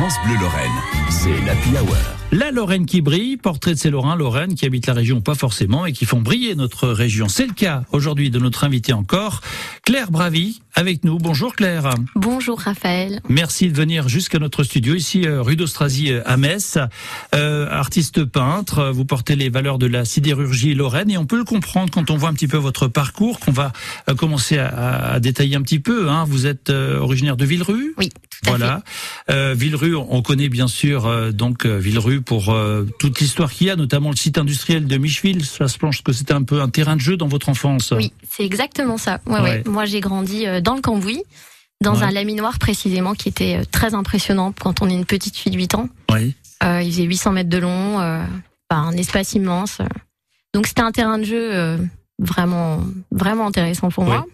France Bleu Lorraine, c'est l'Happy Hour. La Lorraine qui brille, portrait de ces Lorrains, Lorraine qui habitent la région pas forcément et qui font briller notre région. C'est le cas aujourd'hui de notre invité encore, Claire Bravi, avec nous. Bonjour Claire. Bonjour Raphaël. Merci de venir jusqu'à notre studio ici euh, rue d'Austrasie euh, à Metz. Euh, artiste peintre, vous portez les valeurs de la sidérurgie lorraine et on peut le comprendre quand on voit un petit peu votre parcours qu'on va euh, commencer à, à, détailler un petit peu. Hein. Vous êtes originaire de Villerue? Oui. Voilà. Euh, Villerue, on connaît bien sûr euh, donc euh, Pour euh, toute l'histoire qu'il y a, notamment le site industriel de Micheville. Ça se planche que c'était un peu un terrain de jeu dans votre enfance. Oui, c'est exactement ça. Ouais, ouais. Moi, j'ai grandi dans le Cambouis, dans un laminoir précisément qui était très impressionnant quand on est une petite fille de 8 ans. Oui. il faisait 800 mètres de long, un espace immense. Donc c'était un terrain de jeu vraiment vraiment intéressant pour moi.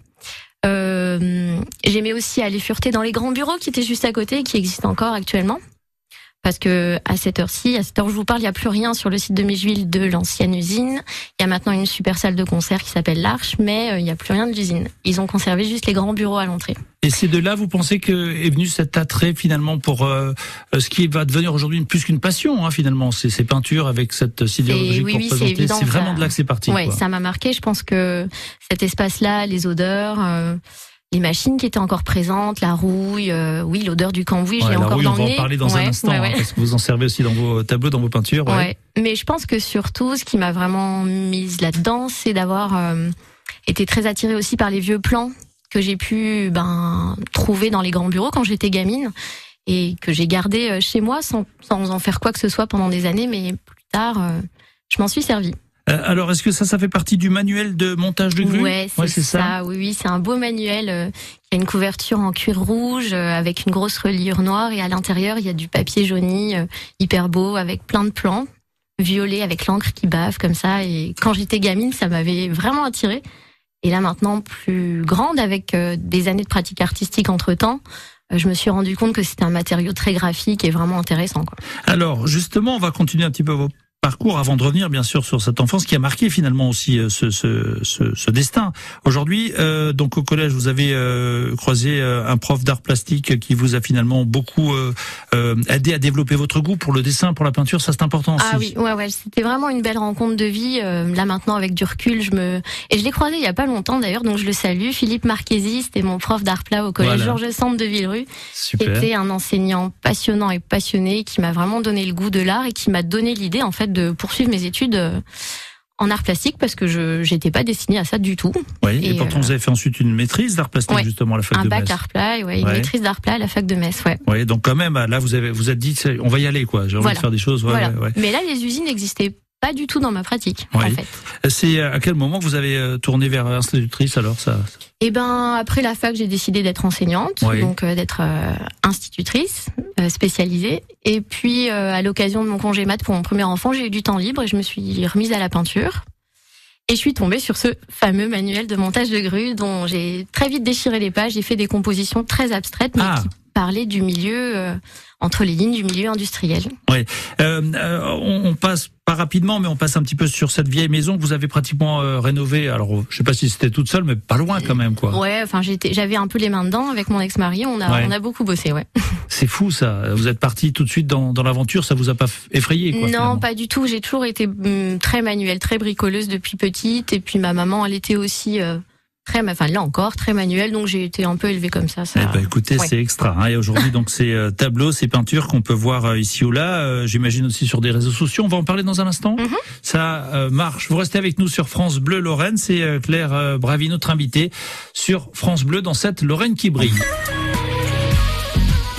Euh, J'aimais aussi aller fureter dans les grands bureaux qui étaient juste à côté et qui existent encore actuellement. Parce que à cette heure-ci, à cette heure où je vous parle, il n'y a plus rien sur le site de Micheville de l'ancienne usine. Il y a maintenant une super salle de concert qui s'appelle l'Arche, mais euh, il n'y a plus rien de l'usine. Ils ont conservé juste les grands bureaux à l'entrée. Et c'est de là, vous pensez que est venu cet attrait finalement pour euh, ce qui va devenir aujourd'hui plus qu'une passion hein, finalement, ces, ces peintures avec cette sidérurgie oui, oui, c'est vraiment de là que c'est parti. Ouais, ça m'a marqué. Je pense que cet espace-là, les odeurs. Euh, les machines qui étaient encore présentes, la rouille, euh, oui, l'odeur du cambouis, ouais, j'ai encore rouille, dans on va nez. en parler dans ouais, un instant, ouais, hein, parce que vous en servez aussi dans vos tableaux, dans vos peintures. Mais je pense que surtout, ce qui m'a vraiment mise là-dedans, c'est d'avoir euh, été très attirée aussi par les vieux plans que j'ai pu ben, trouver dans les grands bureaux quand j'étais gamine et que j'ai gardé euh, chez moi sans, sans en faire quoi que ce soit pendant des années, mais plus tard, euh, je m'en suis servie. Euh, alors, est-ce que ça, ça fait partie du manuel de montage de grue Ouais, c'est ouais, ça. ça. Oui, oui, c'est un beau manuel euh, qui a une couverture en cuir rouge euh, avec une grosse reliure noire et à l'intérieur il y a du papier jauni euh, hyper beau avec plein de plans violets avec l'encre qui bave comme ça. Et quand j'étais gamine, ça m'avait vraiment attirée. Et là maintenant, plus grande avec des années de pratique artistique entre temps je me suis rendu compte que c'était un matériau très graphique et vraiment intéressant. Quoi. Alors justement, on va continuer un petit peu vos parcours avant de revenir bien sûr sur cette enfance qui a marqué finalement aussi ce, ce, ce, ce destin. Aujourd'hui, euh, donc au collège, vous avez euh, croisé euh, un prof d'art plastique qui vous a finalement beaucoup euh, aidé à développer votre goût pour le dessin, pour la peinture. Ça c'est important aussi. Ah oui, ouais, ouais, c'était vraiment une belle rencontre de vie. là maintenant, avec du recul, je me et je l'ai croisé il y a pas longtemps d'ailleurs, donc je le salue. Philippe Marchesi, c'était mon prof d'art plat au collège voilà. Georges Sand de Villerue. Super. Était un enseignant passionnant et passionné qui m'a vraiment donné le goût de l'art et qui m'a donné l'idée en fait de poursuivre mes études en art plastique parce que je j'étais pas destinée à ça du tout. Oui, et, et pourtant euh, vous avez fait ensuite une maîtrise d'art plastique ouais, justement à la fac un de bac Metz. art plat, ouais, une Ouais. maîtrise d'art plat à la fac de Metz, ouais. Oui, donc quand même là vous avez vous êtes dit on va y aller quoi. J'ai envie Voilà. de faire des choses. ouais, voilà. ouais, ouais. Mais là, les usines n'existaient pas du tout dans ma pratique, Oui. en fait. C'est à quel moment que vous avez euh, tourné vers institutrice alors ça Et ben après la fac, j'ai décidé d'être enseignante, Oui. donc euh, d'être euh, institutrice euh, spécialisée. Et puis euh, à l'occasion de mon congé mat pour mon premier enfant, j'ai eu du temps libre et je me suis remise à la peinture. Et je suis tombée sur ce fameux manuel de montage de grue dont j'ai très vite déchiré les pages. J'ai fait des compositions très abstraites, mais Ah. qui parlaient du milieu euh, entre les lignes du milieu industriel. Euh, euh, on, on passe pas rapidement, mais on passe un petit peu sur cette vieille maison que vous avez pratiquement rénovée. Alors, je sais pas si c'était toute seule, mais pas loin quand même, quoi. Ouais, enfin j'avais un peu les mains dedans avec mon ex-mari. On a, Ouais. on a beaucoup bossé, ouais. C'est fou ça. Vous êtes parti tout de suite dans, dans l'aventure, ça vous a pas effrayé, quoi non, finalement pas du tout. J'ai toujours été hum, très manuelle, très bricoleuse depuis petite. Et puis ma maman, elle était aussi euh, très, enfin là encore, très manuelle. Donc j'ai été un peu élevée comme ça. ça... Eh ben, écoutez, Ouais. c'est extra. hein. Et aujourd'hui, donc, ces euh, tableaux, ces peintures qu'on peut voir euh, ici ou là, euh, j'imagine aussi sur des réseaux sociaux. On va en parler dans un instant. Mhm. Ça euh, marche. Vous restez avec nous sur France Bleu Lorraine. C'est euh, Claire euh, Bravi, notre invitée, sur France Bleu dans cette Lorraine qui brille.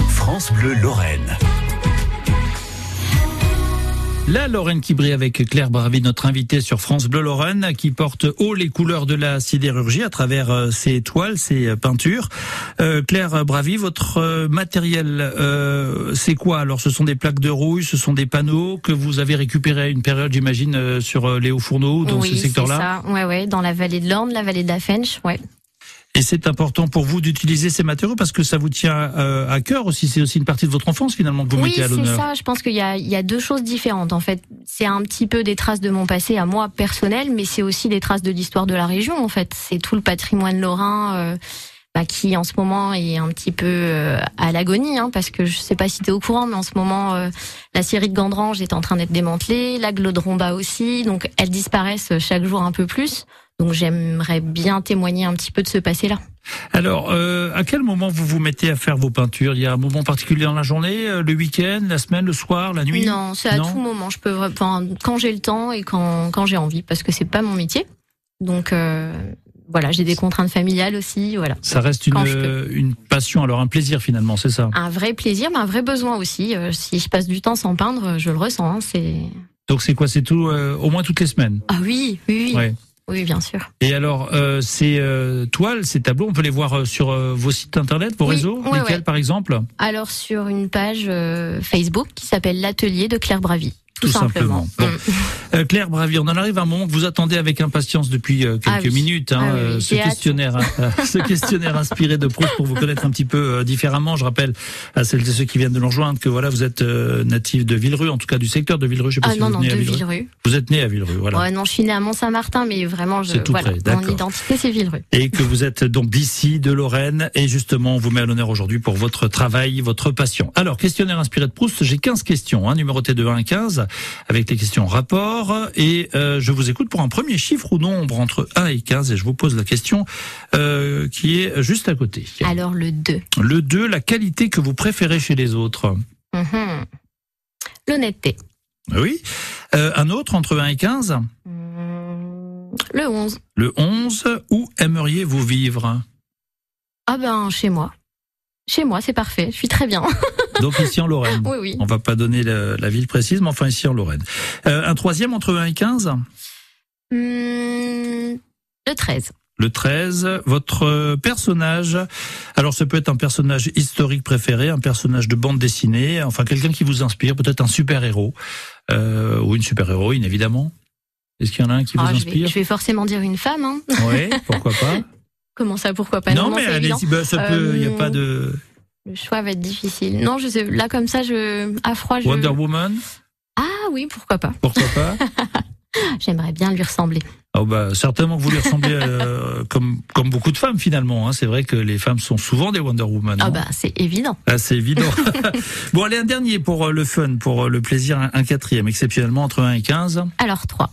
France Bleu Lorraine. La Lorraine qui brille avec Claire Bravi, notre invitée sur France Bleu Lorraine, qui porte haut les couleurs de la sidérurgie à travers euh, ses toiles, ses euh, peintures. Euh, Claire Bravi, votre matériel, euh, c'est quoi? Alors, ce sont des plaques de rouille, ce sont des panneaux que vous avez récupérés à une période, j'imagine, sur les Hauts-Fourneaux, dans oui, ce secteur-là? c'est ça. Ouais, ouais, dans la vallée de l'Orne, la vallée de la Fench, ouais. Et c'est important pour vous d'utiliser ces matériaux parce que ça vous tient euh, à cœur aussi. C'est aussi une partie de votre enfance finalement que vous Oui, mettez à c'est l'honneur. ça. Je pense qu'il y a, il y a deux choses différentes. En fait, c'est un petit peu des traces de mon passé à moi personnel, mais c'est aussi des traces de l'histoire de la région. En fait, c'est tout le patrimoine lorrain. euh, bah, qui en ce moment est un petit peu euh, à l'agonie, hein, parce que je sais pas si tu es au courant, mais en ce moment, euh, la série de Gandrange est en train d'être démantelée, la Glodromba aussi, donc elles disparaissent chaque jour un peu plus. Donc j'aimerais bien témoigner un petit peu de ce passé-là. Alors, euh, à quel moment vous vous mettez à faire vos peintures? Il y a un moment particulier dans la journée, le week-end, la semaine, le soir, la nuit? Non, c'est à tout moment. Je peux, enfin, quand j'ai le temps et quand quand j'ai envie, parce que c'est pas mon métier. Donc euh, voilà, j'ai des contraintes familiales aussi, voilà. Ça reste une, une passion, alors un plaisir finalement, c'est ça? Un vrai plaisir, mais un vrai besoin aussi. Euh, si je passe du temps sans peindre, je le ressens. Hein, c'est. Donc c'est quoi? C'est tout, euh, au moins toutes les semaines? Ah oui, oui, oui. Oui, bien sûr. Et alors, euh, ces euh, toiles, ces tableaux, on peut les voir sur vos sites internet, vos réseaux Lesquels, par exemple Alors, sur une page Facebook qui s'appelle L'Atelier de Claire Bravy. Tout, simplement. Mm. Euh, Claire Bravier, on en arrive à un moment que vous attendez avec impatience depuis euh, quelques ah minutes. Hein, ah euh, ce questionnaire, ce questionnaire inspiré de Proust pour vous connaître un petit peu différemment. Je rappelle à celles et ceux qui viennent de nous rejoindre que voilà, vous êtes natif de Villerue, en tout cas du secteur de Villerue. Je sais pas ah si non, vous non, né de Villerue. Vous êtes né à Villerue, voilà. Ouais, non, je suis né à Mont-Saint-Martin, mais vraiment, je, tout voilà, mon identité c'est Villerue. Et que vous êtes donc d'ici, de Lorraine, et justement, on vous met à l'honneur aujourd'hui pour votre travail, votre passion. Alors, questionnaire inspiré de Proust, j'ai 15 questions, hein, numéroté de 1 à 15, avec les questions rapport et euh, je vous écoute pour un premier chiffre ou nombre entre 1 et 15 et je vous pose la question euh, qui est juste à côté. Alors le 2. Le 2, la qualité que vous préférez chez les autres mhm. L'honnêteté. Oui. Euh, un autre entre 1 et 15 mmh, Le 11. Le 11, où aimeriez-vous vivre? Ah ben chez moi. Chez moi, c'est parfait. Je suis très bien. Donc ici en Lorraine. Oui, oui. On va pas donner la, ville précise, mais enfin ici en Lorraine. Euh, un troisième entre 1 et 15 hmm, Le 13. Le 13, votre personnage, alors ça peut être un personnage historique préféré, un personnage de bande dessinée, enfin quelqu'un qui vous inspire, peut-être un super-héros, euh, ou une super-héroïne évidemment. Est-ce qu'il y en a un qui vous ah, inspire? je vais, forcément dire une femme. Hein. Oui, pourquoi pas Comment ça, pourquoi pas? Non, mais allez-y, bah, ça peut, il n'y a pas de... Le choix va être difficile. Non, je sais, là comme ça, je à froid, je. Wonder Woman. Ah oui, pourquoi pas. Pourquoi pas. J'aimerais bien lui ressembler. Oh bah, certainement que vous lui ressemblez euh, comme, comme beaucoup de femmes finalement. Hein. C'est vrai que les femmes sont souvent des Wonder Woman. Ah bah c'est évident. Ah, c'est évident. bon allez un dernier pour euh, le fun, pour euh, le plaisir, un, quatrième exceptionnellement entre 1 et 15. Alors 3.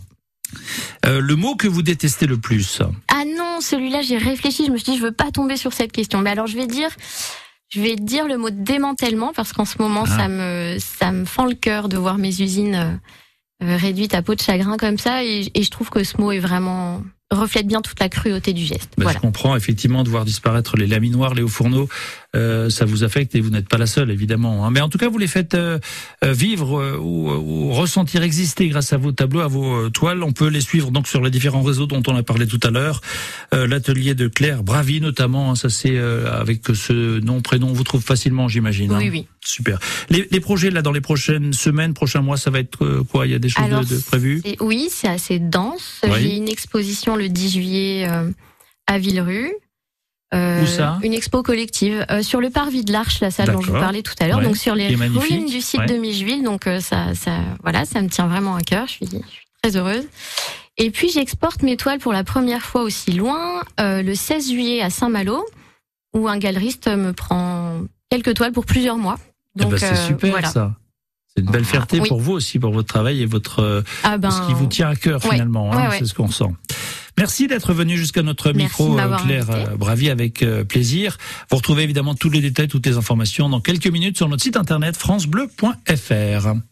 le mot que vous détestez le plus Ah non, celui-là j'ai réfléchi, je me suis dit je veux pas tomber sur cette question. Mais alors je vais dire je vais dire le mot démantèlement parce qu'en ce moment, ah. ça me ça me fend le cœur de voir mes usines euh, euh, réduites à peau de chagrin comme ça, et, et je trouve que ce mot est vraiment reflète bien toute la cruauté du geste. Ben, Je comprends effectivement de voir disparaître les laminoirs, les hauts fourneaux, euh, ça vous affecte et vous n'êtes pas la seule évidemment. Hein. Mais en tout cas, vous les faites euh, euh, vivre ou, ressentir exister grâce à vos tableaux, à vos toiles. On peut les suivre donc sur les différents réseaux dont on a parlé tout à l'heure. L'atelier de Claire Bravi notamment, hein, ça c'est avec ce nom prénom, on vous trouve facilement, j'imagine. Oui, hein. oui. Super. Les, les, projets là dans les prochaines semaines, prochains mois, ça va être quoi? Il y a des choses de, prévues? Oui, c'est assez dense. J'ai une exposition le 10 juillet à Villerue. Euh, Où ça? Une expo collective euh, sur le parvis de l'Arche, la salle dont je vous parlais tout à l'heure, donc sur les ruines du site de Micheville. Donc euh, ça, ça, voilà, ça me tient vraiment à cœur. Je suis, je suis très heureuse. Et puis j'exporte mes toiles pour la première fois aussi loin, le 16 juillet à Saint-Malo, où un galeriste me prend quelques toiles pour plusieurs mois. Eh ben, donc c'est super ça. C'est une belle fierté pour vous aussi, pour votre travail et votre ah ben, ce qui vous tient à cœur finalement. Hein, c'est ce qu'on sent. Merci d'être venu jusqu'à notre micro, euh, Claire euh, Bravi, avec euh, plaisir. Vous retrouvez évidemment tous les détails, toutes les informations dans quelques minutes sur notre site internet francebleu.fr.